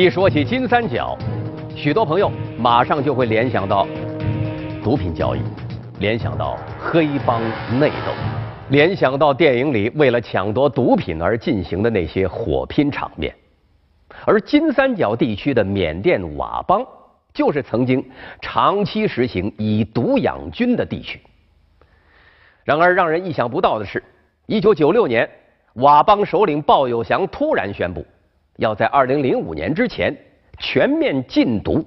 一说起金三角，许多朋友马上就会联想到毒品交易，联想到黑帮内斗，联想到电影里为了抢夺毒品而进行的那些火拼场面。而金三角地区的缅甸佤邦，就是曾经长期实行以毒养军的地区。然而，让人意想不到的是，一九九六年，佤邦首领鲍有祥突然宣布。要在二零零五年之前全面禁毒，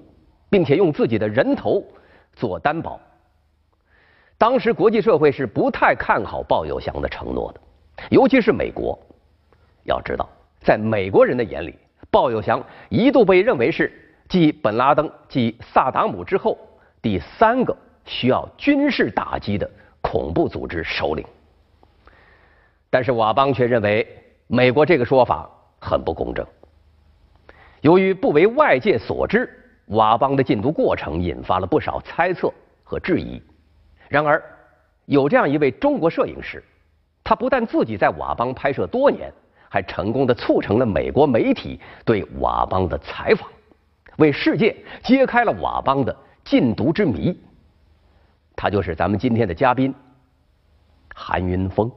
并且用自己的人头做担保。当时国际社会是不太看好鲍有祥的承诺的，尤其是美国。要知道，在美国人的眼里，鲍有祥一度被认为是继本拉登、继萨达姆之后第三个需要军事打击的恐怖组织首领。但是佤邦却认为美国这个说法很不公正。由于不为外界所知，佤邦的禁毒过程引发了不少猜测和质疑。然而，有这样一位中国摄影师，他不但自己在佤邦拍摄多年，还成功的促成了美国媒体对佤邦的采访，为世界揭开了佤邦的禁毒之谜。他就是咱们今天的嘉宾韩云峰。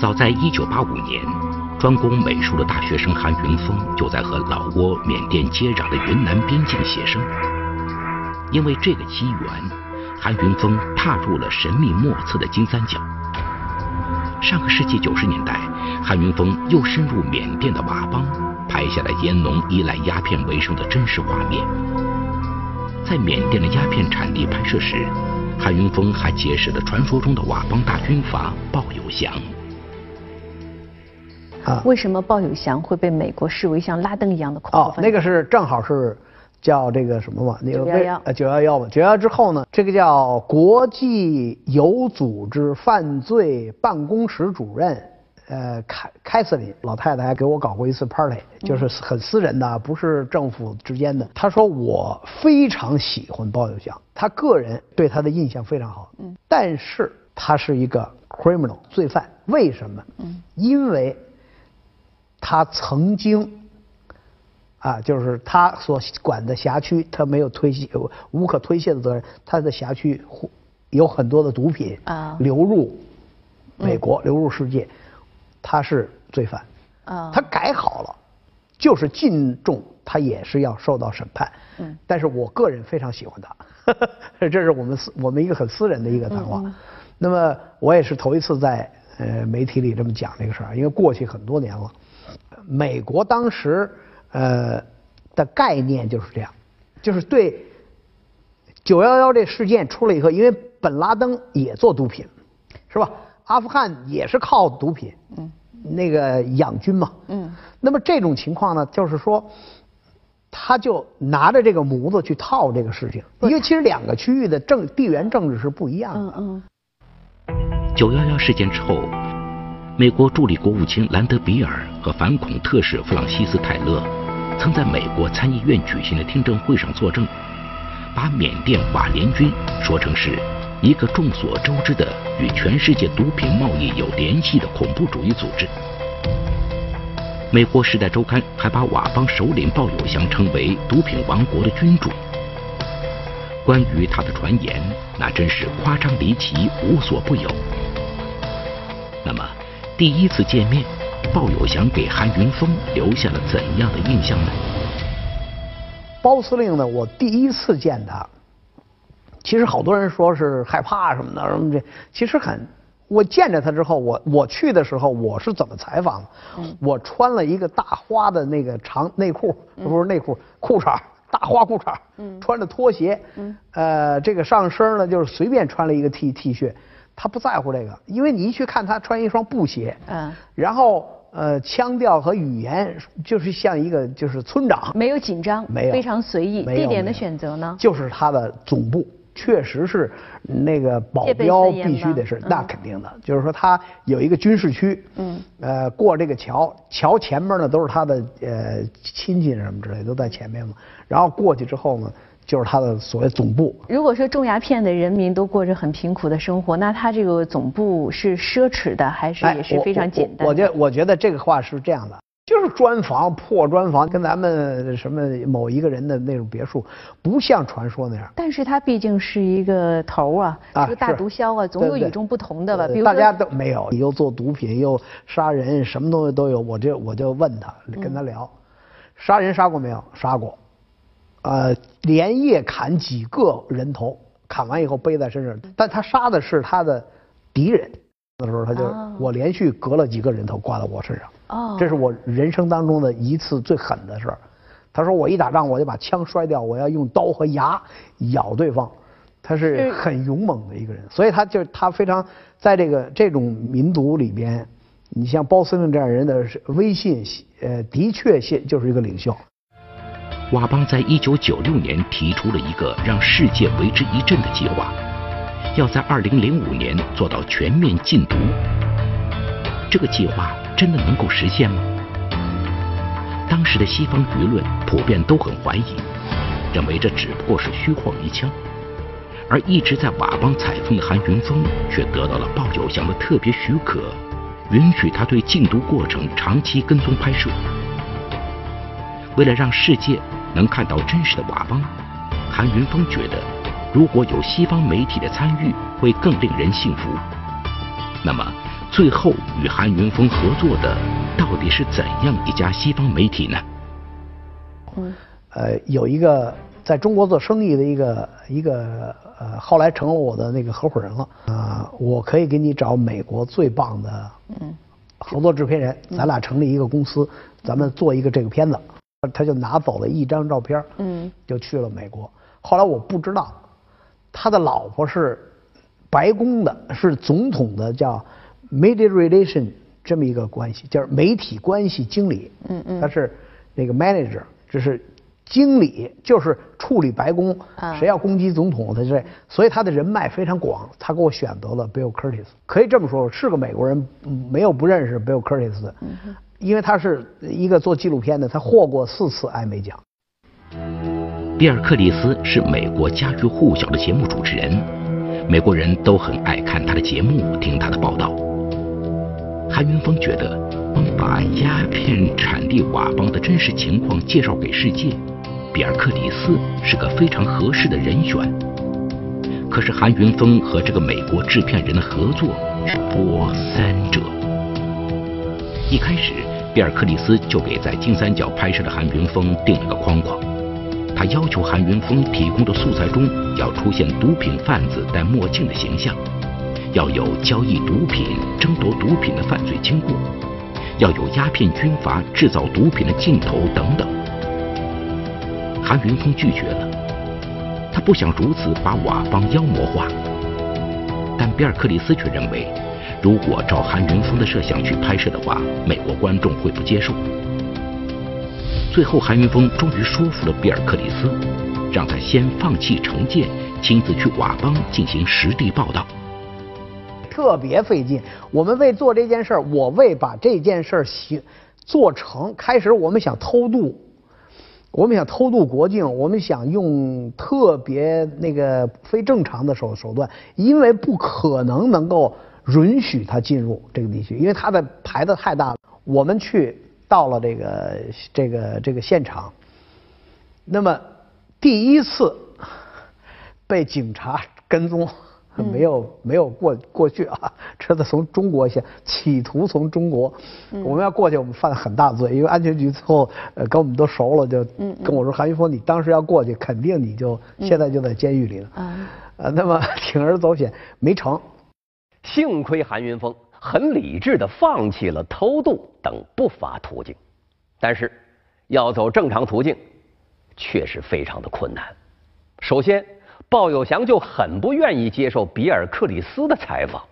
早在一九八五年。专攻美术的大学生韩云峰就在和老挝、缅甸接壤的云南边境写生。因为这个机缘，韩云峰踏入了神秘莫测的金三角。上个世纪九十年代，韩云峰又深入缅甸的佤邦，拍下了烟农依赖鸦片为生的真实画面。在缅甸的鸦片产地拍摄时，韩云峰还结识了传说中的佤邦大军阀鲍有祥。啊，为什么鲍有祥会被美国视为像拉登一样的恐怖分子？哦，那个是正好是叫这个什么嘛？那个九幺幺，九幺幺嘛。九幺幺之后呢，这个叫国际有组织犯罪办公室主任，呃，凯凯瑟琳老太太还给我搞过一次 party，就是很私人的，不是政府之间的。她说我非常喜欢鲍有祥，他个人对他的印象非常好。嗯，但是他是一个 criminal 罪犯，为什么？嗯，因为。他曾经，啊，就是他所管的辖区，他没有推卸无可推卸的责任。他的辖区有很多的毒品啊流入美国，流入世界，他是罪犯啊。他改好了，就是禁重，他也是要受到审判。嗯，但是我个人非常喜欢他，这是我们私我们一个很私人的一个谈话。那么我也是头一次在呃媒体里这么讲这个事儿，因为过去很多年了。美国当时呃的概念就是这样，就是对九幺幺这事件出了以后，因为本拉登也做毒品，是吧？阿富汗也是靠毒品，嗯，那个养军嘛，嗯。那么这种情况呢，就是说，他就拿着这个模子去套这个事情，因为其实两个区域的政地缘政治是不一样的。嗯嗯。九幺幺事件之后。美国助理国务卿兰德比尔和反恐特使弗朗西斯泰勒，曾在美国参议院举行的听证会上作证，把缅甸佤联军说成是一个众所周知的与全世界毒品贸易有联系的恐怖主义组织。美国《时代周刊》还把佤邦首领鲍友祥称为“毒品王国的君主”。关于他的传言，那真是夸张离奇，无所不有。那么。第一次见面，鲍有祥给韩云峰留下了怎样的印象呢？包司令呢？我第一次见他，其实好多人说是害怕什么的什么这，其实很。我见着他之后，我我去的时候，我是怎么采访的？我穿了一个大花的那个长内裤，不是内裤，裤衩，大花裤衩，穿着拖鞋，呃，这个上身呢就是随便穿了一个 T T 恤。他不在乎这个，因为你一去看他穿一双布鞋，嗯，然后呃腔调和语言就是像一个就是村长，没有紧张，没有非常随意。地点的选择呢？就是他的总部，确实是那个保镖必须得是，那肯定的。就是说他有一个军事区，嗯，呃过这个桥，桥前面呢都是他的呃亲戚什么之类都在前面嘛。然后过去之后呢，就是他的所谓总部。如果说种鸦片的人民都过着很贫苦的生活，那他这个总部是奢侈的，还是也是非常简单？我觉我觉得这个话是这样的，就是砖房破砖房，跟咱们什么某一个人的那种别墅，不像传说那样。但是他毕竟是一个头啊，是个大毒枭啊，总有与众不同的吧？比如大家都没有，又做毒品又杀人，什么东西都有。我就我就问他，跟他聊，杀人杀过没有？杀过。呃，连夜砍几个人头，砍完以后背在身上。但他杀的是他的敌人的时候，他就我连续割了几个人头挂在我身上。哦，这是我人生当中的一次最狠的事儿。他说我一打仗我就把枪摔掉，我要用刀和牙咬对方。他是很勇猛的一个人，所以他就他非常在这个这种民族里边，你像包司令这样人的威信，呃，的确现就是一个领袖。佤邦在一九九六年提出了一个让世界为之一振的计划，要在二零零五年做到全面禁毒。这个计划真的能够实现吗？当时的西方舆论普遍都很怀疑，认为这只不过是虚晃一枪。而一直在佤邦采风的韩云峰却得到了鲍友祥的特别许可，允许他对禁毒过程长期跟踪拍摄。为了让世界能看到真实的佤邦，韩云峰觉得，如果有西方媒体的参与，会更令人信服。那么，最后与韩云峰合作的到底是怎样一家西方媒体呢？嗯，呃，有一个在中国做生意的一个一个呃，后来成了我的那个合伙人了啊，我可以给你找美国最棒的嗯合作制片人，咱俩成立一个公司，咱们做一个这个片子。他就拿走了一张照片，嗯，就去了美国。后来我不知道，他的老婆是白宫的，是总统的叫 media relation 这么一个关系，就是媒体关系经理。嗯嗯，他是那个 manager，就是经理，就是处理白宫，谁要攻击总统，他这，所以他的人脉非常广。他给我选择了 Bill Curtis，可以这么说，是个美国人，没有不认识 Bill Curtis 的。因为他是一个做纪录片的，他获过四次艾美奖。比尔·克里斯是美国家喻户晓的节目主持人，美国人都很爱看他的节目，听他的报道。韩云峰觉得，把鸦片产地佤邦的真实情况介绍给世界，比尔·克里斯是个非常合适的人选。可是韩云峰和这个美国制片人的合作是波三折。一开始。比尔·克里斯就给在金三角拍摄的韩云峰定了个框框，他要求韩云峰提供的素材中要出现毒品贩子戴墨镜的形象，要有交易毒品、争夺毒品的犯罪经过，要有鸦片军阀制造毒品的镜头等等。韩云峰拒绝了，他不想如此把佤邦妖魔化，但比尔·克里斯却认为。如果照韩云峰的设想去拍摄的话，美国观众会不接受。最后，韩云峰终于说服了比尔·克里斯，让他先放弃成见，亲自去佤邦进行实地报道。特别费劲。我们为做这件事儿，我为把这件事儿行做成。开始我们想偷渡，我们想偷渡国境，我们想用特别那个非正常的手手段，因为不可能能够。允许他进入这个地区，因为他的牌子太大了。我们去到了这个这个这个现场，那么第一次被警察跟踪，没有没有过过去啊，车子从中国先企图从中国，我们要过去，我们犯了很大罪，因为安全局最后呃跟我们都熟了，就跟我说韩云峰，你当时要过去，肯定你就现在就在监狱里了。呃，那么铤而走险没成。幸亏韩云峰很理智的放弃了偷渡等不法途径，但是要走正常途径，确实非常的困难。首先，鲍有祥就很不愿意接受比尔·克里斯的采访。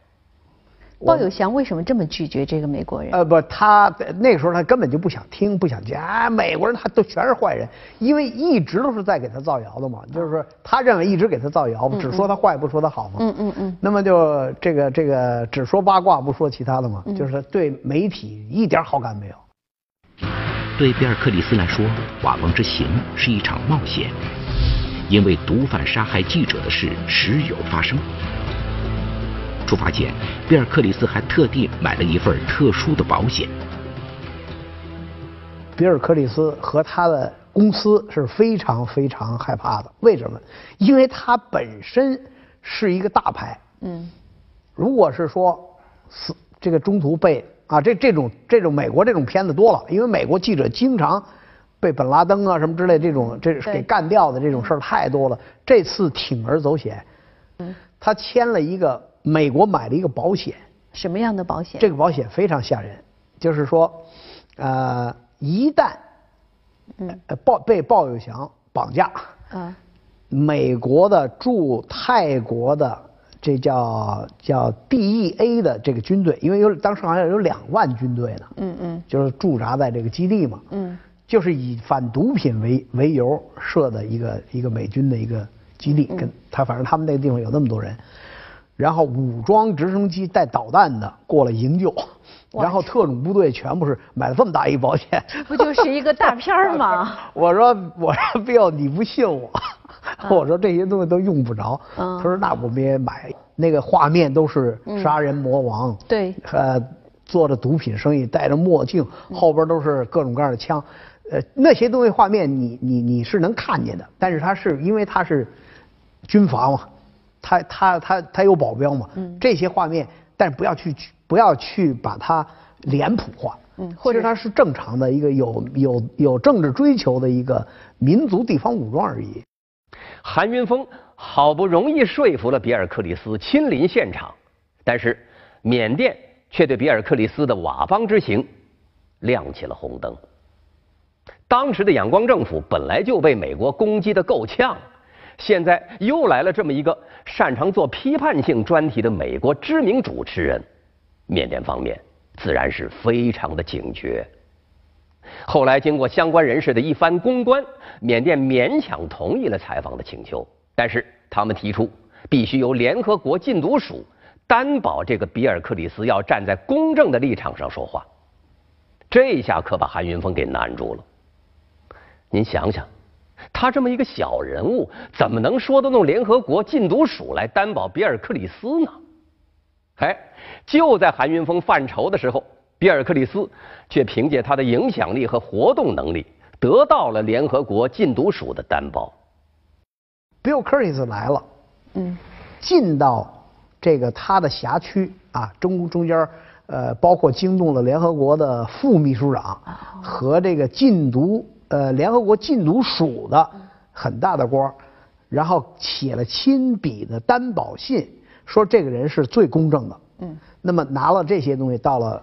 鲍有祥为什么这么拒绝这个美国人？呃，不，他那个时候他根本就不想听，不想见。啊，美国人他都全是坏人，因为一直都是在给他造谣的嘛。就是说，他认为一直给他造谣，只说他坏，不说他好嘛。嗯嗯嗯。那么就这个这个只说八卦，不说其他的嘛。就是对媒体一点好感没有。对比尔·克里斯来说，瓦邦之行是一场冒险。因为毒贩杀害记者的事时有发生。出发前，比尔·克里斯还特地买了一份特殊的保险。比尔·克里斯和他的公司是非常非常害怕的，为什么？因为他本身是一个大牌。嗯。如果是说死这个中途被啊，这这种这种美国这种片子多了，因为美国记者经常。被本拉登啊什么之类这种这给干掉的这种事儿太多了。这次铤而走险，嗯，他签了一个美国买了一个保险。什么样的保险？这个保险非常吓人，就是说，呃，一旦，嗯，鲍被鲍有祥绑架，嗯，美国的驻泰国的这叫叫 DEA 的这个军队，因为有当时好像有两万军队呢，嗯嗯，就是驻扎在这个基地嘛，嗯。就是以反毒品为为由设的一个一个美军的一个基地，跟他反正他们那个地方有那么多人，然后武装直升机带导弹的过来营救，然后特种部队全部是买了这么大一保险，不就是一个大片儿吗？我说我说 Bill 你不信我，我说这些东西都用不着，他说那我们也买，那个画面都是杀人魔王，对，呃，做着毒品生意，戴着墨镜，后边都是各种各样的枪。呃，那些东西画面你你你是能看见的，但是它是因为它是军阀嘛，他他他他有保镖嘛，嗯这些画面，但是不要去不要去把它脸谱化，嗯，或者它是正常的一个有有有政治追求的一个民族地方武装而已。韩云峰好不容易说服了比尔·克里斯亲临现场，但是缅甸却对比尔·克里斯的佤邦之行亮起了红灯。当时的仰光政府本来就被美国攻击的够呛，现在又来了这么一个擅长做批判性专题的美国知名主持人，缅甸方面自然是非常的警觉。后来经过相关人士的一番公关，缅甸勉强同意了采访的请求，但是他们提出必须由联合国禁毒署担保这个比尔·克里斯要站在公正的立场上说话，这下可把韩云峰给难住了。您想想，他这么一个小人物，怎么能说得动联合国禁毒署来担保比尔·克里斯呢？哎，就在韩云峰犯愁的时候，比尔·克里斯却凭借他的影响力和活动能力，得到了联合国禁毒署的担保。Bill u r t i s 来了，嗯，进到这个他的辖区啊，中中间呃，包括惊动了联合国的副秘书长和这个禁毒。呃，联合国禁毒署的很大的官，然后写了亲笔的担保信，说这个人是最公正的。嗯，那么拿了这些东西到了，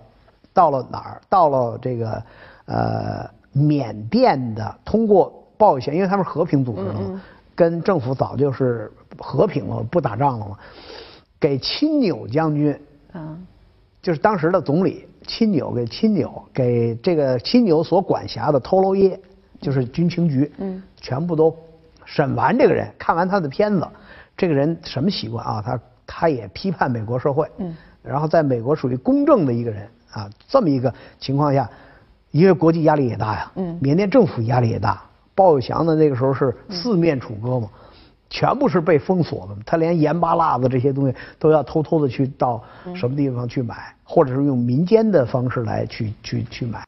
到了哪儿？到了这个呃缅甸的，通过报一下，因为他们是和平组织的嘛，跟政府早就是和平了，不打仗了嘛，给亲纽将军，嗯，就是当时的总理亲纽给亲纽给这个亲纽所管辖的托罗耶。就是军情局，嗯，全部都审完这个人，看完他的片子，这个人什么习惯啊？他他也批判美国社会，嗯，然后在美国属于公正的一个人啊。这么一个情况下，因为国际压力也大呀，嗯，缅甸政府压力也大。鲍有祥的那个时候是四面楚歌嘛，全部是被封锁的，他连盐巴辣子这些东西都要偷偷的去到什么地方去买，或者是用民间的方式来去去去买。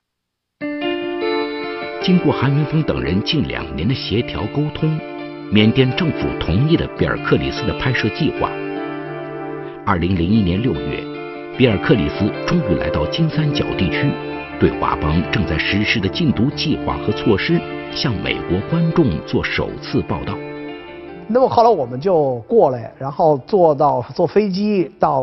经过韩云峰等人近两年的协调沟通，缅甸政府同意了比尔·克里斯的拍摄计划。二零零一年六月，比尔·克里斯终于来到金三角地区，对佤邦正在实施的禁毒计划和措施向美国观众做首次报道。那么后来我们就过来，然后坐到坐飞机到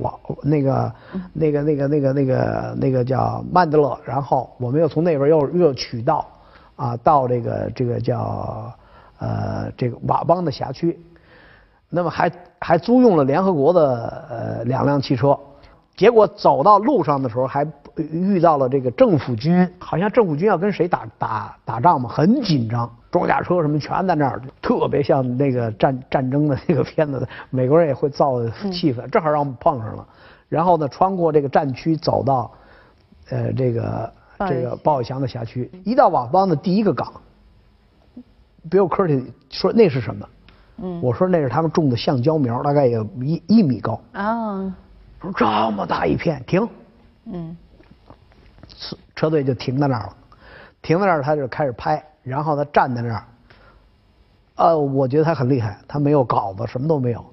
瓦那个那个那个那个那个那个叫曼德勒，然后我们又从那边又又取道啊到这个这个叫呃这个佤邦的辖区，那么还还租用了联合国的呃两辆汽车，结果走到路上的时候还遇到了这个政府军，好像政府军要跟谁打打打仗嘛，很紧张。装甲车什么全在那儿，特别像那个战战争的那个片子，美国人也会造气氛，正好让我们碰上了。然后呢，穿过这个战区走到，呃，这个这个鲍有祥的辖区，一到佤邦的第一个港，比尔科里说那是什么？嗯，我说那是他们种的橡胶苗，大概有一一米高。啊，说这么大一片，停。嗯，车车队就停在那儿了，停在那儿他就开始拍，然后他站在那儿。呃，我觉得他很厉害，他没有稿子，什么都没有，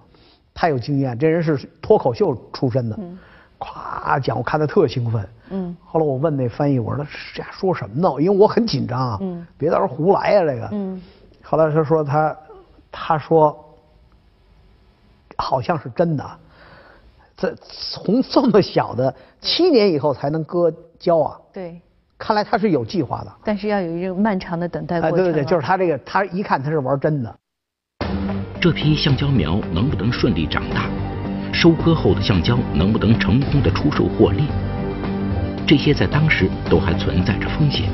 太有经验。这人是脱口秀出身的。嗯。咵讲，我看他特兴奋。嗯。后来我问那翻译，我说他这说什么呢？因为我很紧张啊。嗯。别到时候胡来呀，这个。嗯。后来他说他，他说，好像是真的。这从这么小的七年以后才能割胶啊。对。看来他是有计划的。但是要有一个漫长的等待过程。对对对，就是他这个，他一看他是玩真的。这批橡胶苗能不能顺利长大？收割后的橡胶能不能成功的出售获利？这些在当时都还存在着风险。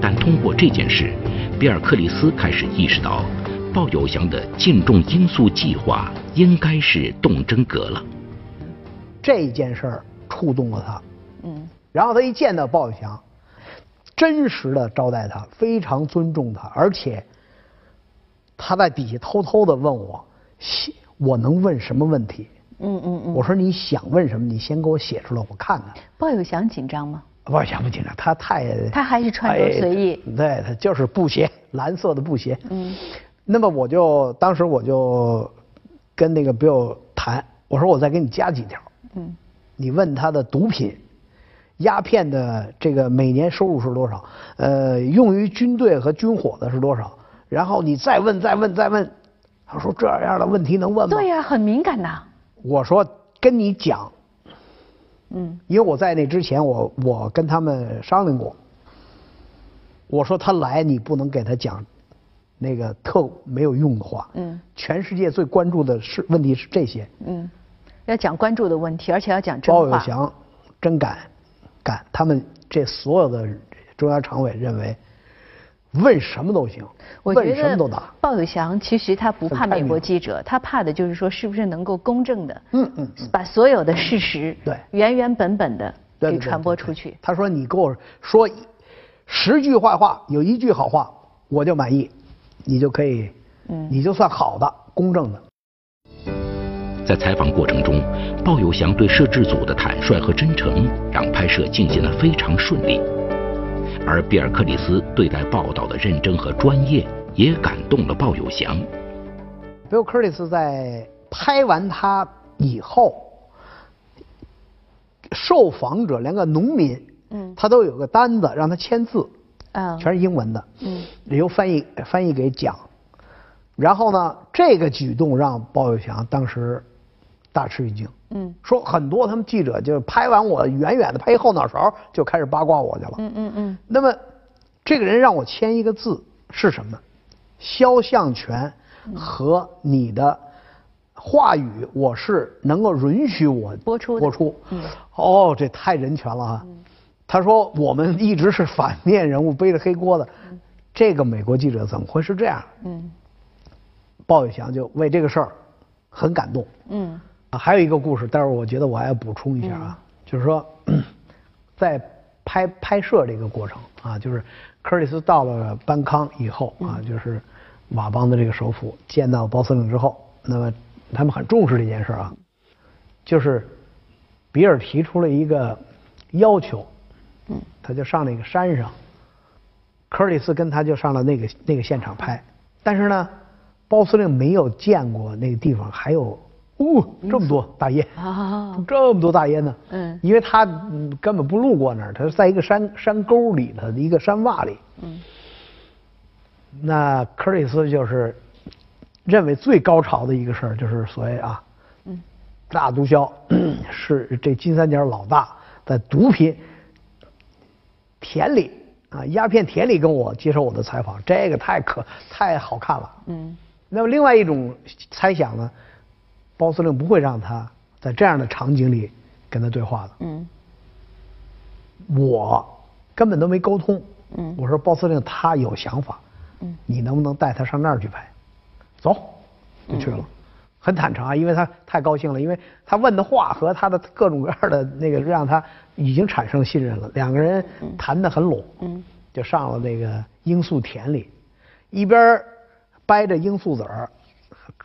但通过这件事，比尔克里斯开始意识到，鲍友祥的净重因素计划应该是动真格了。这件事儿触动了他，嗯，然后他一见到鲍玉祥，真实的招待他，非常尊重他，而且他在底下偷偷的问我。我能问什么问题？嗯嗯嗯。我说你想问什么，你先给我写出来，我看看。鲍有祥紧张吗？鲍有祥不紧张，他太……他还是穿着随意。对他就是布鞋，蓝色的布鞋。嗯。那么我就当时我就跟那个 Bill 谈，我说我再给你加几条。嗯。你问他的毒品、鸦片的这个每年收入是多少？呃，用于军队和军火的是多少？然后你再问，再问，再问。他说：“这样的问题能问吗？”对呀，很敏感呐。我说：“跟你讲，嗯，因为我在那之前，我我跟他们商量过。我说他来，你不能给他讲那个特没有用的话。嗯，全世界最关注的是问题是这些。嗯，要讲关注的问题，而且要讲真话。包有祥真敢敢，他们这所有的中央常委认为。”问什么都行，问什么都答。鲍有祥其实他不怕美国记者，他怕的就是说是不是能够公正的，嗯嗯，把所有的事实对原原本本的给传播出去。他说：“你给我说十句坏话，有一句好话，我就满意，你就可以，嗯，你就算好的、公正的。”在采访过程中，鲍有祥对摄制组的坦率和真诚，让拍摄进行的非常顺利。而比尔克里斯对待报道的认真和专业，也感动了鲍有祥。比尔克里斯在拍完他以后，受访者连个农民，嗯，他都有个单子让他签字，啊，全是英文的，嗯，由翻译翻译给讲。然后呢，这个举动让鲍有祥当时大吃一惊。嗯，说很多他们记者就拍完我远远的拍一后脑勺就开始八卦我去了。嗯嗯嗯。那么，这个人让我签一个字是什么？肖像权和你的话语，我是能够允许我播出播出。嗯。哦，这太人权了啊！他说我们一直是反面人物，背着黑锅的。这个美国记者怎么会是这样？嗯。鲍玉祥就为这个事儿很感动。嗯。啊，还有一个故事，待会儿我觉得我还要补充一下啊，就是说，在拍拍摄这个过程啊，就是科里斯到了班康以后啊，就是瓦邦的这个首府，见到包司令之后，那么他们很重视这件事啊，就是比尔提出了一个要求，嗯，他就上那个山上，科里斯跟他就上了那个那个现场拍，但是呢，包司令没有见过那个地方还有。哦，这么多大烟啊！这么多大烟呢？嗯，因为他根本不路过那儿，他是在一个山山沟里头的一个山洼里。嗯，那克里斯就是认为最高潮的一个事儿，就是所谓啊，嗯，大毒枭 是这金三角老大，在毒品田里啊，鸦片田里跟我接受我的采访，这个太可太好看了。嗯，那么另外一种猜想呢？包司令不会让他在这样的场景里跟他对话的。嗯，我根本都没沟通。嗯，我说包司令他有想法。嗯，你能不能带他上那儿去拍？走，就去了。很坦诚啊，因为他太高兴了，因为他问的话和他的各种各样的那个让他已经产生信任了。两个人谈得很拢。嗯，就上了那个罂粟田里，一边掰着罂粟籽儿，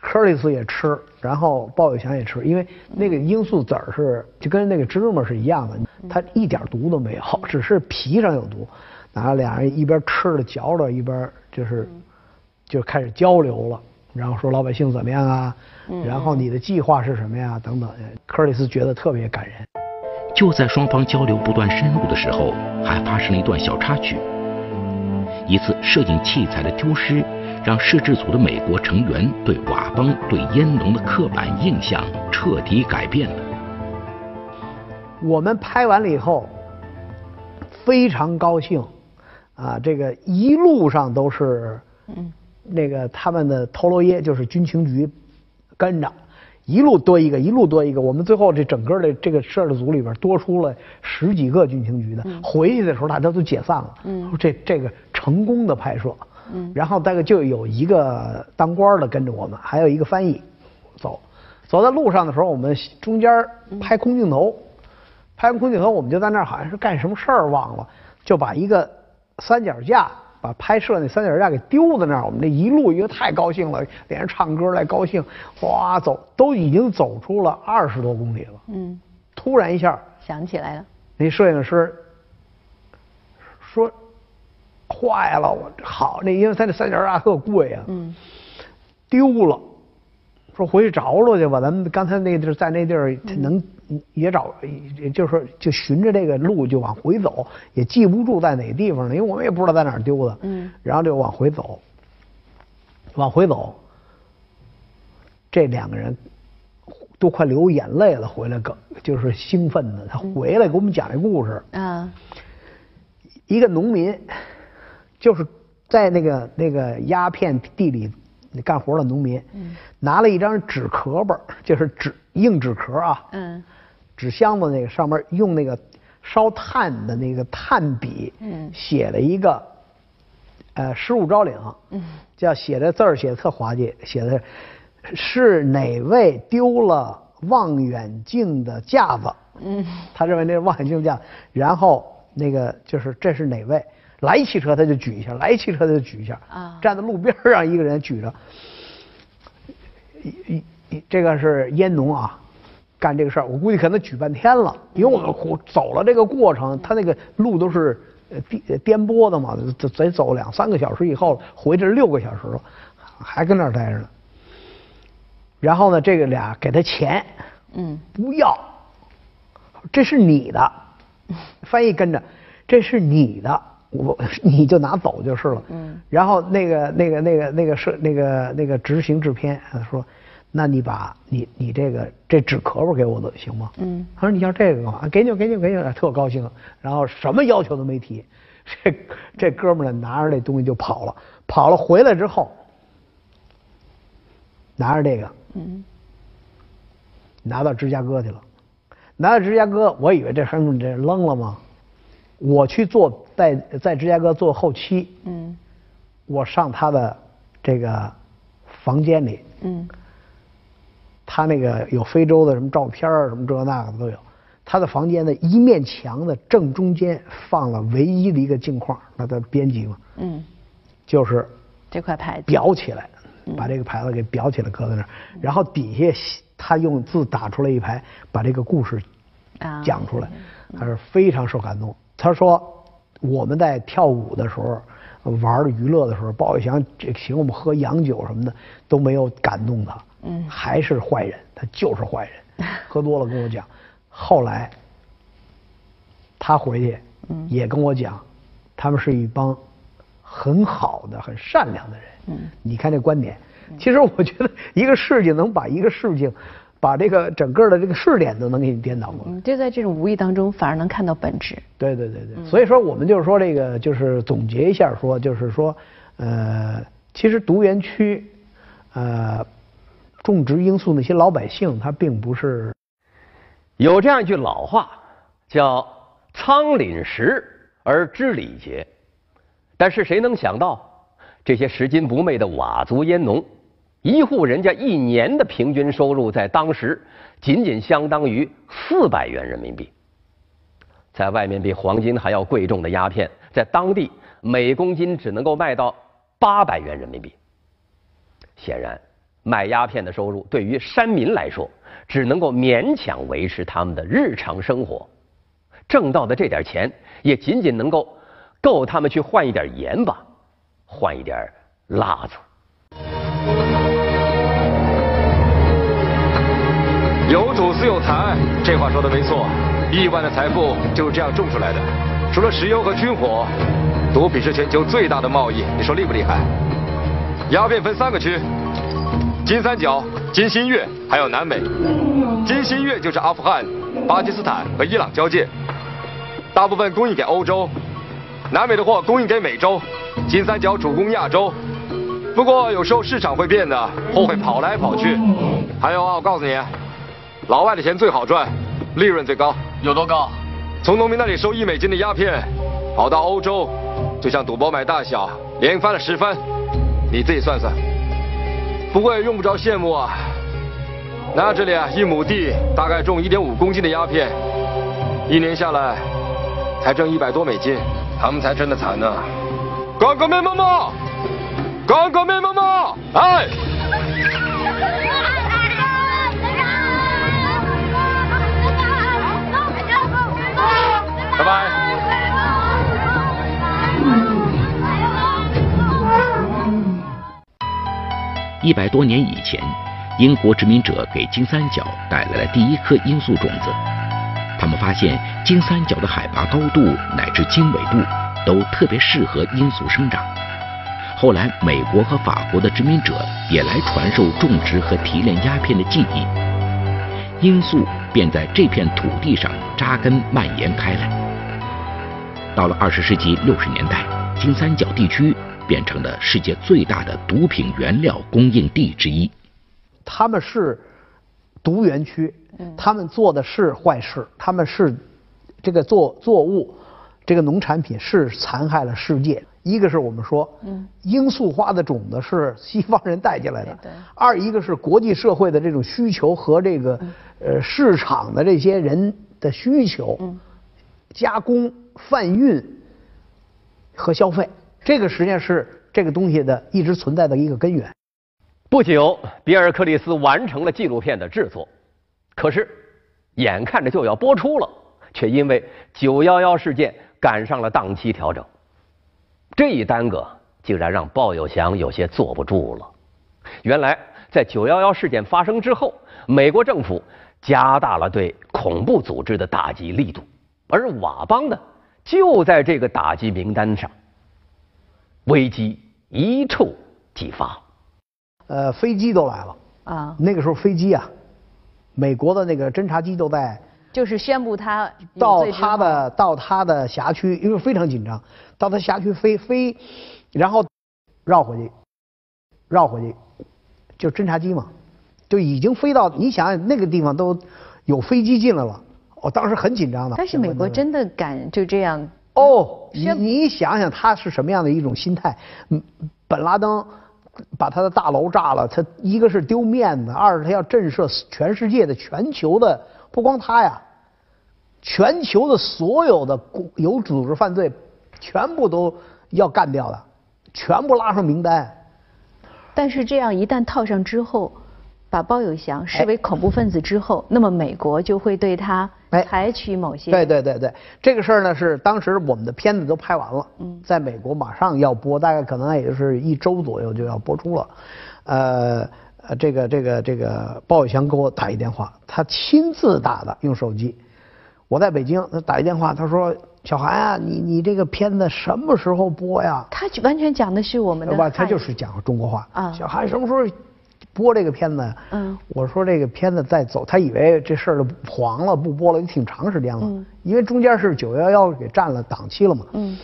克里斯也吃，然后鲍玉祥也吃，因为那个罂粟籽儿是就跟那个芝麻是一样的，它一点毒都没有，只是皮上有毒。然后俩人一边吃着嚼着，一边就是就开始交流了，然后说老百姓怎么样啊？然后你的计划是什么呀？等等。克里斯觉得特别感人。就在双方交流不断深入的时候，还发生了一段小插曲。一次摄影器材的丢失，让摄制组的美国成员对佤邦、对烟农的刻板印象彻底改变了。我们拍完了以后，非常高兴。啊，这个一路上都是，嗯，那个他们的头罗耶就是军情局跟着，一路多一个，一路多一个。我们最后这整个的这个摄制组里边多出了十几个军情局的。回去的时候大家都解散了。嗯，这这个成功的拍摄。嗯，然后大概就有一个当官的跟着我们，还有一个翻译走。走在路上的时候，我们中间拍空镜头，拍完空镜头，我们就在那儿好像是干什么事儿忘了，就把一个。三脚架把拍摄那三脚架给丢在那儿，我们这一路因为太高兴了，连着唱歌来高兴，哇，走都已经走出了二十多公里了。嗯，突然一下想起来了，那摄影师说坏了，我好那因为他那三脚架特贵啊，嗯，丢了。说回去找找去吧，咱们刚才那地儿在那地儿能也找，也就是说就循着这个路就往回走，也记不住在哪地方了，因为我们也不知道在哪儿丢的。嗯。然后就往回走，往回走，这两个人都快流眼泪了，回来个就是兴奋的，他回来给我们讲这故事。啊。一个农民，就是在那个那个鸦片地里。干活的农民，拿了一张纸壳本，就是纸硬纸壳啊，嗯，纸箱子那个上面用那个烧炭的那个炭笔，嗯，写了一个，呃，失物招领，嗯，叫写的字儿写的特滑稽，写的是哪位丢了望远镜的架子，嗯，他认为那是望远镜架，然后那个就是这是哪位。来一汽车他就举一下，来一汽车他就举一下。啊，站在路边上一个人举着，一一这个是烟农啊，干这个事儿，我估计可能举半天了，因为我们走了这个过程，他那个路都是颠颠簸的嘛，得得走两三个小时以后回去六个小时了，还跟那儿待着呢。然后呢，这个俩给他钱，嗯，不要，这是你的，翻译跟着，这是你的。我 你就拿走就是了。嗯。然后那个那个那个那个是那个那个执行制片说，那你把你你这个这纸壳儿给我的行吗？嗯。他说你要这个干嘛？给你给你给你，特高兴。然后什么要求都没提，这这哥们儿呢拿着那东西就跑了，跑了回来之后，拿着这个，嗯，拿到芝加哥去了，拿到芝加哥，我以为这身份这扔了吗？我去做在在芝加哥做后期，嗯，我上他的这个房间里，嗯，他那个有非洲的什么照片什么这那个都有。他的房间的一面墙的正中间放了唯一的一个镜框，那的编辑嘛，嗯，就是这块牌子。裱起来，把这个牌子给裱起来搁在那儿，然后底下他用字打出来一排，把这个故事讲出来，他是非常受感动。他说：“我们在跳舞的时候，玩娱乐的时候，鲍玉祥这请我们喝洋酒什么的都没有感动他，嗯，还是坏人，他就是坏人。喝多了跟我讲，后来他回去也跟我讲，他们是一帮很好的、很善良的人。嗯，你看这观点，其实我觉得一个事情能把一个事情。”把这个整个的这个试点都能给你颠倒过来，就在这种无意当中，反而能看到本质。对对对对，所以说我们就是说这个，就是总结一下说，就是说，呃，其实独园区，呃，种植罂粟那些老百姓，他并不是有这样一句老话，叫“仓廪实而知礼节”，但是谁能想到，这些拾金不昧的佤族烟农。一户人家一年的平均收入在当时仅仅相当于四百元人民币，在外面比黄金还要贵重的鸦片，在当地每公斤只能够卖到八百元人民币。显然，卖鸦片的收入对于山民来说，只能够勉强维持他们的日常生活，挣到的这点钱也仅仅能够够他们去换一点盐吧，换一点辣子。有土司有财，这话说的没错。亿万的财富就是这样种出来的。除了石油和军火，毒品是全球最大的贸易。你说厉不厉害？鸦片分三个区：金三角、金新月，还有南美。金新月就是阿富汗、巴基斯坦和伊朗交界，大部分供应给欧洲；南美的货供应给美洲。金三角主攻亚洲。不过有时候市场会变的，货会跑来跑去。还有啊，我告诉你。老外的钱最好赚，利润最高，有多高？从农民那里收一美金的鸦片，跑到欧洲，就像赌博买大小，连翻了十番，你自己算算。不过也用不着羡慕啊。那这里啊，一亩地大概种一点五公斤的鸦片，一年下来才挣一百多美金，他们才真的惨呢。刚革命妈妈，刚革命妈妈，哎。拜拜。一百多年以前，英国殖民者给金三角带来了第一颗罂粟种子。他们发现金三角的海拔高度乃至经纬度都特别适合罂粟生长。后来，美国和法国的殖民者也来传授种植和提炼鸦片的技艺，罂粟便在这片土地上扎根蔓延开来。到了二十世纪六十年代，金三角地区变成了世界最大的毒品原料供应地之一。他们是毒园区，他们做的是坏事，他们是这个作作物，这个农产品是残害了世界。一个是我们说，罂粟花的种子是西方人带进来的；二一个是国际社会的这种需求和这个呃市场的这些人的需求，加工。贩运和消费，这个实际上是这个东西的一直存在的一个根源。不久，比尔·克里斯完成了纪录片的制作，可是眼看着就要播出了，却因为九幺幺事件赶上了档期调整。这一耽搁，竟然让鲍有祥有些坐不住了。原来，在九幺幺事件发生之后，美国政府加大了对恐怖组织的打击力度，而佤邦呢？就在这个打击名单上，危机一触即发。呃，飞机都来了啊！那个时候飞机啊，美国的那个侦察机都在，就是宣布他到他的到他的辖区，因为非常紧张，到他辖区飞飞，然后绕回去，绕回去，就侦察机嘛，就已经飞到你想想那个地方都有飞机进来了。我当时很紧张的。但是美国真的敢就这样？哦，你你想想他是什么样的一种心态？嗯，本拉登把他的大楼炸了，他一个是丢面子，二是他要震慑全世界的、全球的，不光他呀，全球的所有的有组织犯罪，全部都要干掉的，全部拉上名单。但是这样一旦套上之后。把包有祥视为恐怖分子之后，那么美国就会对他采取某些。对对对对，这个事儿呢是当时我们的片子都拍完了，嗯在美国马上要播，大概可能也就是一周左右就要播出了。呃呃，这个这个这个鲍宇翔给我打一电话，他亲自打的，用手机。我在北京，他打一电话，他说：“小韩啊，你你这个片子什么时候播呀？”他完全讲的是我们的。吧，他就是讲中国话啊。小韩什么时候？播这个片子，嗯，我说这个片子再走，他以为这事儿就黄了，不播了，也挺长时间了，嗯，因为中间是九幺幺给占了档期了嘛，嗯，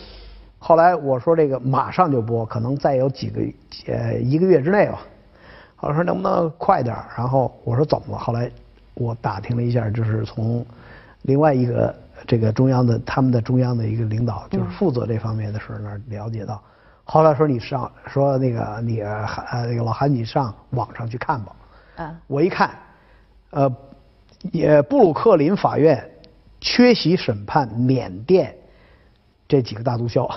后来我说这个马上就播，可能再有几个呃一个月之内吧，我说能不能快点然后我说怎么了？后来我打听了一下，就是从另外一个这个中央的他们的中央的一个领导，就是负责这方面的事儿那儿了解到。后来说你上说那个你韩呃那个老韩你上网上去看吧，啊，我一看，呃，也布鲁克林法院缺席审判缅甸这几个大毒枭，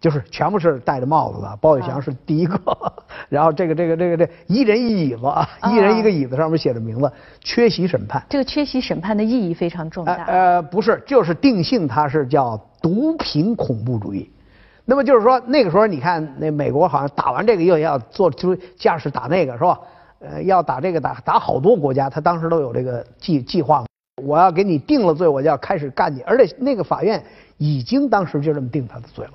就是全部是戴着帽子的。包有祥是第一个，然后这个这个这个这一人一椅子啊，一人一个椅子上面写着名字，缺席审判。这个缺席审判的意义非常重大。呃，不是，就是定性它是叫毒品恐怖主义。那么就是说那个时候你看那美国好像打完这个又要做出架势打那个是吧？呃，要打这个打打好多国家，他当时都有这个计计划。我要给你定了罪，我就要开始干你。而且那个法院已经当时就这么定他的罪了。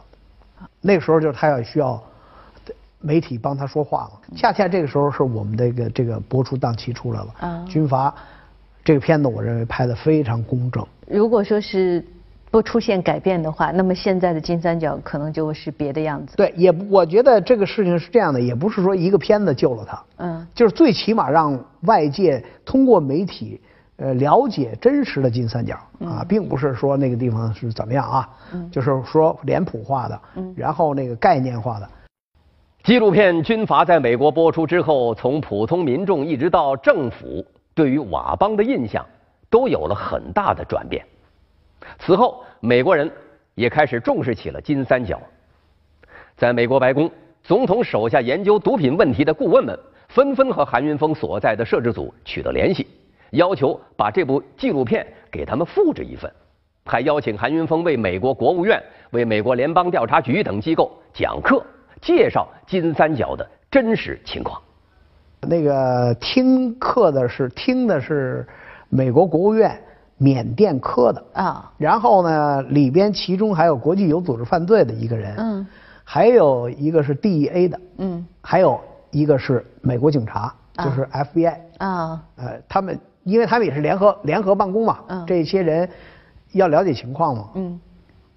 那个时候就是他要需要媒体帮他说话了。恰恰这个时候是我们这个这个播出档期出来了。啊。军阀这个片子，我认为拍的非常公正。如果说是不出现改变的话，那么现在的金三角可能就会是别的样子。对，也我觉得这个事情是这样的，也不是说一个片子救了他。嗯。就是最起码让外界通过媒体。呃，了解真实的金三角啊，并不是说那个地方是怎么样啊，就是说脸谱化的，然后那个概念化的。纪录片《军阀》在美国播出之后，从普通民众一直到政府，对于佤邦的印象都有了很大的转变。此后，美国人也开始重视起了金三角。在美国白宫，总统手下研究毒品问题的顾问们纷纷和韩云峰所在的摄制组取得联系。要求把这部纪录片给他们复制一份，还邀请韩云峰为美国国务院、为美国联邦调查局等机构讲课，介绍金三角的真实情况。那个听课的是听的是美国国务院缅甸科的。啊，然后呢里边其中还有国际有组织犯罪的一个人，嗯，还有一个是 DEA 的，嗯，还有一个是美国警察，就是 FBI 啊，呃，他们。因为他们也是联合联合办公嘛，嗯。这些人要了解情况嘛。嗯。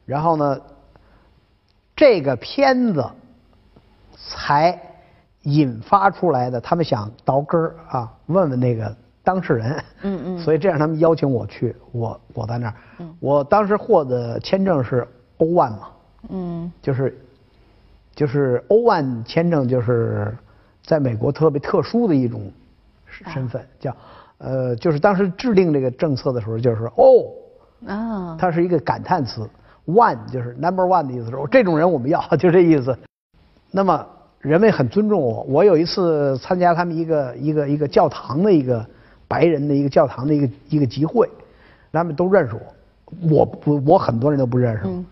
然后呢，这个片子才引发出来的，他们想倒根儿啊，问问那个当事人。嗯嗯。所以这样，他们邀请我去，我我在那儿。嗯。我当时获得签证是 O one 嘛。嗯。就是就是欧万签证，就是在美国特别特殊的一种身份，叫。呃，就是当时制定这个政策的时候，就是哦，啊，它是一个感叹词，one 就是 number one 的意思，说这种人我们要，就这意思。那么人们很尊重我。我有一次参加他们一个一个一个教堂的一个白人的一个教堂的一个一个集会，他们都认识我，我不我很多人都不认识。嗯。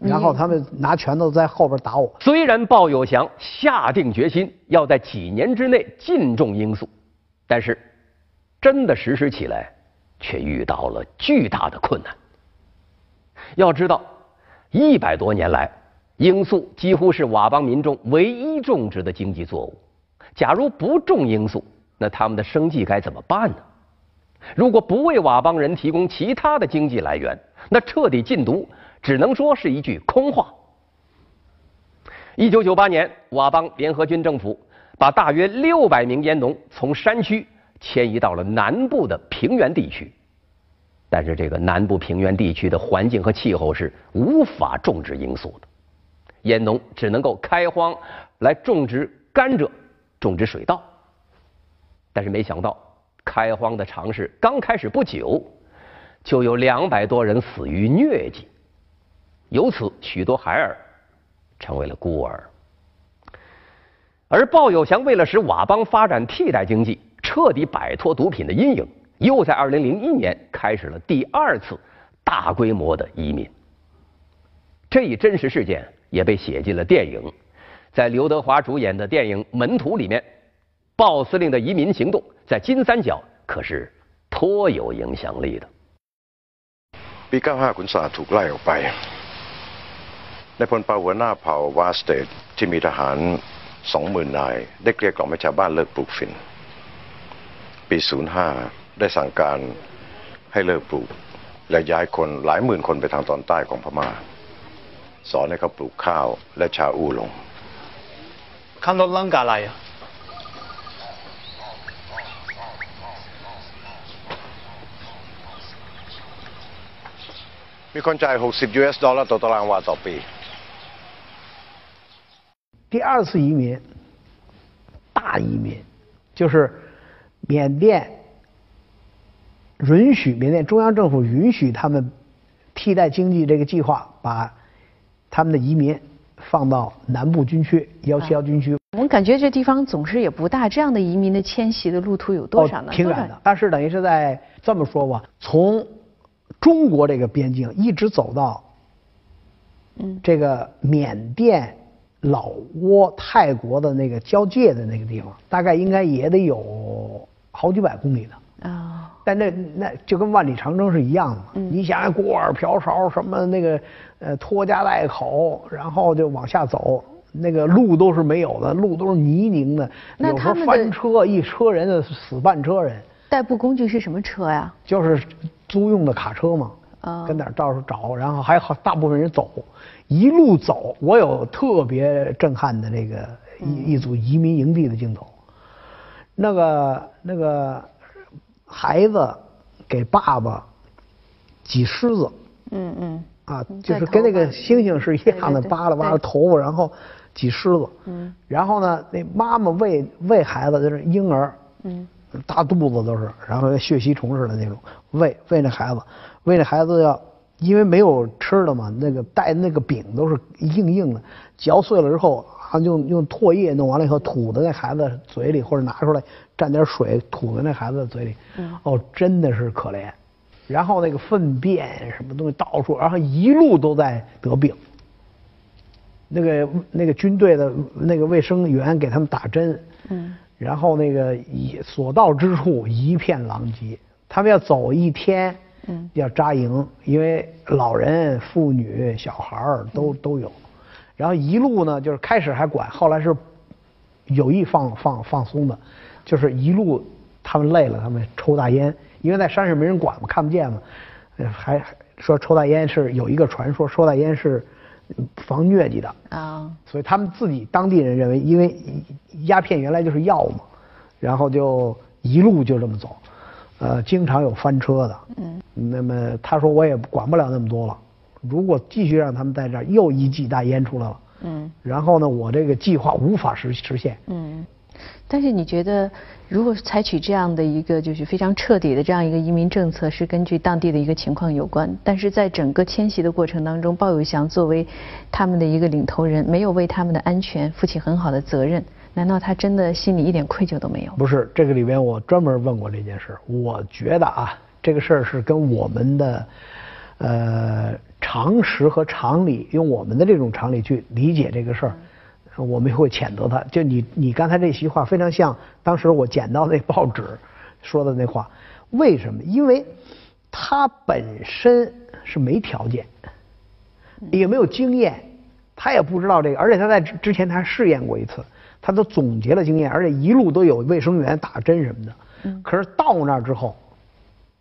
然后他们拿拳头在后边打我。虽然鲍有祥下定决心要在几年之内禁种罂粟，但是。真的实施起来，却遇到了巨大的困难。要知道，一百多年来，罂粟几乎是佤邦民众唯一种植的经济作物。假如不种罂粟，那他们的生计该怎么办呢？如果不为佤邦人提供其他的经济来源，那彻底禁毒只能说是一句空话。一九九八年，佤邦联合军政府把大约六百名烟农从山区。迁移到了南部的平原地区，但是这个南部平原地区的环境和气候是无法种植罂粟的，烟农只能够开荒来种植甘蔗、种植水稻。但是没想到，开荒的尝试刚开始不久，就有两百多人死于疟疾，由此许多孩儿成为了孤儿。而鲍有祥为了使佤邦发展替代经济。彻底摆脱毒品的阴影，又在2001年开始了第二次大规模的移民。这一真实事件也被写进了电影，在刘德华主演的电影《门徒》里面，鲍司令的移民行动在金三角可是颇有影响力的。ปี95ขุนศาถูกไล่ออกไปในพลปาหัวหน้าเผ่าวาสเตทที่มีทหาร20,000นายได้เกลี้ยกล่อมให้ชาวบ้านเลิกปลูกฝิ่นปี05ได้สั่งการให้เลิกปลูก และย้ายคนหลายหมื่นคนไปทางตอนใต้ของพม่า สอนให้เขาปลูกข้าวและชาอูลงขับรถลังกาอะไรอ่ะ มีคนจ่าย60 US ดอลลาร์ต่อตารางวาต่อปี第二次移民，大移民，就是缅甸允许缅甸中央政府允许他们替代经济这个计划，把他们的移民 放到南部军区幺七幺军区。我们感觉这地方总是也不大，这样的移民的迁徙的路途有多少呢？挺远的，但是等于是在这么说吧，从 中国这个边境一直走到，嗯，这个缅甸、老挝、泰国的那个交界的那个地方，大概应该也得有好几百公里呢啊。但那那就跟万里长征是一样的嘛。你想想锅碗瓢勺什么那个呃拖家带口，然后就往下走。那个路都是没有的，路都是泥泞的，有时候翻车，一车人的死半车人。代步工具是什么车呀？就是租用的卡车嘛，啊跟哪儿到处找，然后还好大部分人走，一路走。我有特别震撼的这个一一组移民营地的镜头，那个那个孩子给爸爸挤狮子，嗯嗯，啊，就是跟那个猩猩是一样的，扒拉扒拉头发，然后。挤狮子，嗯，然后呢，那妈妈喂喂孩子就是婴儿，嗯，大肚子都是，然后血吸虫似的那种喂喂那孩子，喂那孩子要因为没有吃的嘛，那个带那个饼都是硬硬的，嚼碎了之后，啊用用唾液弄完了以后吐在那孩子嘴里，或者拿出来蘸点水吐在那孩子嘴里，嗯，哦真的是可怜，然后那个粪便什么东西到处，然后一路都在得病。那个那个军队的那个卫生员给他们打针，嗯，然后那个一所到之处一片狼藉，他们要走一天，嗯，要扎营，因为老人、妇女、小孩儿都都有，然后一路呢就是开始还管，后来是有意放放放松的，就是一路他们累了，他们抽大烟，因为在山上没人管嘛，看不见嘛，还说抽大烟是有一个传说，抽大烟是。防疟疾的啊，所以他们自己当地人认为，因为鸦片原来就是药嘛，然后就一路就这么走，呃，经常有翻车的。嗯，那么他说我也管不了那么多了，如果继续让他们在这儿，又一季大烟出来了。嗯，然后呢，我这个计划无法实实现。嗯。但是你觉得，如果采取这样的一个就是非常彻底的这样一个移民政策，是根据当地的一个情况有关。但是在整个迁徙的过程当中，鲍有祥作为他们的一个领头人，没有为他们的安全负起很好的责任，难道他真的心里一点愧疚都没有？不是，这个里边我专门问过这件事，我觉得啊，这个事儿是跟我们的呃常识和常理，用我们的这种常理去理解这个事儿。我们会谴责他，就你你刚才那席话非常像当时我捡到那报纸说的那话，为什么？因为他本身是没条件，也没有经验，他也不知道这个，而且他在之前他试验过一次，他都总结了经验，而且一路都有卫生员打针什么的。嗯。可是到那之后，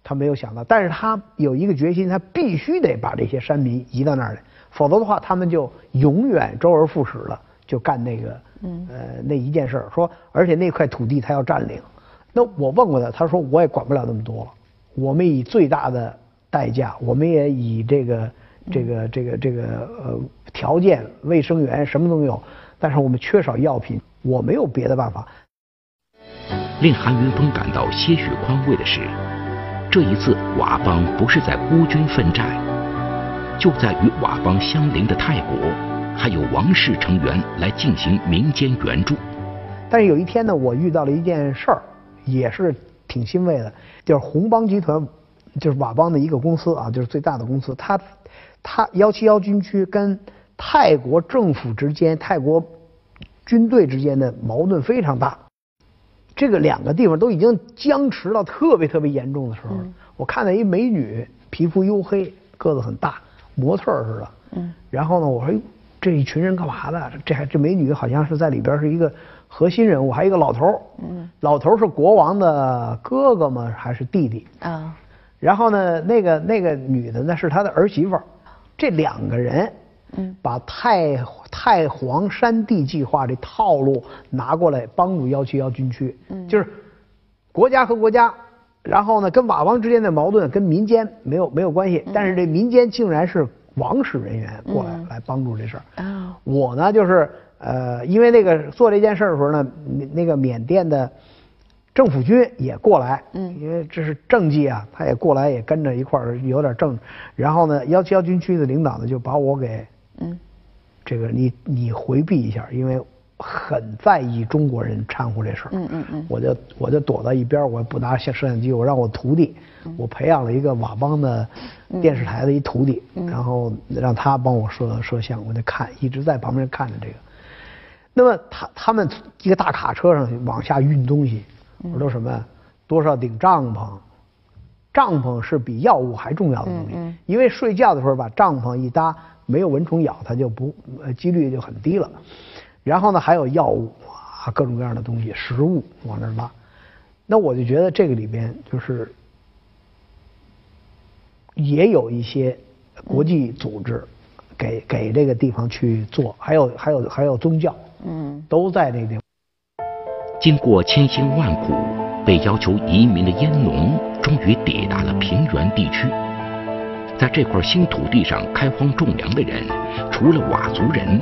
他没有想到，但是他有一个决心，他必须得把这些山民移到那儿来，否则的话，他们就永远周而复始了。就干那个，嗯呃，那一件事儿，说，而且那块土地他要占领，那我问过他，他说我也管不了那么多了，我们以最大的代价，我们也以这个这个这个这个呃条件，卫生员什么都有，但是我们缺少药品，我没有别的办法。令韩云峰感到些许宽慰的是，这一次佤邦不是在孤军奋战，就在与佤邦相邻的泰国。还有王室成员来进行民间援助，但是有一天呢，我遇到了一件事儿，也是挺欣慰的，就是红邦集团，就是佤邦的一个公司啊，就是最大的公司，它，它幺七幺军区跟泰国政府之间、泰国军队之间的矛盾非常大，这个两个地方都已经僵持到特别特别严重的时候，我看到一美女，皮肤黝黑，个子很大，模特似的，嗯，然后呢，我说。这一群人干嘛的？这还这美女好像是在里边是一个核心人物，还有一个老头嗯，老头是国王的哥哥吗？还是弟弟？啊。然后呢，那个那个女的呢是他的儿媳妇。这两个人，嗯，把太太皇山地计划这套路拿过来帮助幺七幺军区。嗯。就是国家和国家，然后呢，跟佤王之间的矛盾跟民间没有没有关系，但是这民间竟然是。王室人员过来来帮助这事儿啊！我呢就是呃，因为那个做这件事儿的时候呢，那个缅甸的政府军也过来，嗯，因为这是政绩啊，他也过来也跟着一块儿有点政。然后呢，幺七幺军区的领导呢就把我给嗯这个你你回避一下，因为很在意中国人掺和这事儿。嗯嗯嗯。我就我就躲到一边，我不拿摄摄像机，我让我徒弟，我培养了一个佤邦的电视台的一徒弟，然后让他帮我摄摄像，我就看，一直在旁边看着这个。那么他他们一个大卡车上往下运东西，我说什么？多少顶帐篷？帐篷是比药物还重要的东西，因为睡觉的时候把帐篷一搭，没有蚊虫咬，它就不几率就很低了。然后呢，还有药物啊，各种各样的东西，食物往那拉。那我就觉得这个里边就是也有一些国际组织给给这个地方去做，还有还有还有宗教，嗯，都在这个地方。经过千辛万苦，被要求移民的烟农。终于抵达了平原地区，在这块新土地上开荒种粮的人，除了佤族人，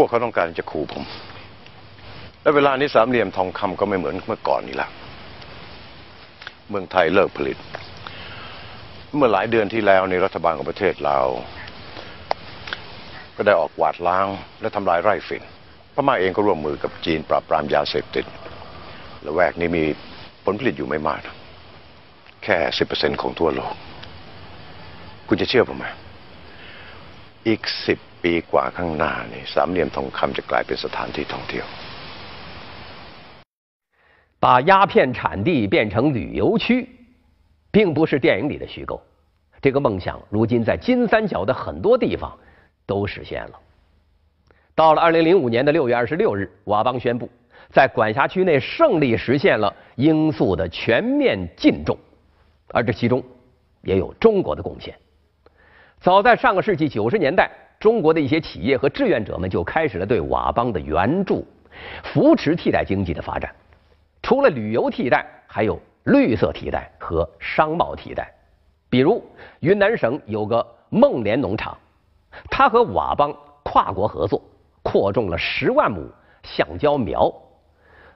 วกเขาต้องการจะขู่ผม และเวลานี้สามเหลี่ยมทองคำก็ไม่เหมือนเมื่อก่อนนี่ละเมืองไทยเลิกผลิต เมื่อหลายเดือนที่แล้วในรัฐบาลของประเทศเรา ก็ได้ออกกวาดล้าง และทำลายไร่ฝิ่นพม่าเองก็ร่วมมือกับจีนปราบปรามยาเสพติดและแวกนี้มีผลผลิตอยู่ไม่มาก แค่สิบเปอร์เซ็นของทั่วโลก คุณจะเชื่อผมไหมอีกสิบ ปีกว่าข้างหน้านี่สามเหลี่ยมทองคำจะกลายเป็นสถานที่ท่องเที่ยว把鸦片产地变成旅游区，并不是电影里的虚构。这个梦想，如今在金三角的很多地方都实现了。到了二零零五年的六月二十六日，佤邦宣布。在管辖区内胜利实现了罂粟的全面禁种，而这其中也有中国的贡献。早在上个世纪九十年代， 中国的一些企业和志愿者们就开始了对佤邦的援助，扶持替代经济的发展。除了旅游替代，还有绿色替代和商贸替代。比如云南省有个孟连农场，它和佤邦跨国合作，扩种了十万亩橡胶苗。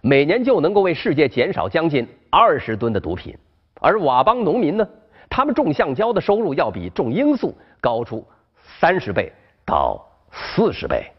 每年就能够为世界减少将近二十吨的毒品，而佤邦农民呢，他们种橡胶的收入要比种罂粟高出三十倍到四十倍。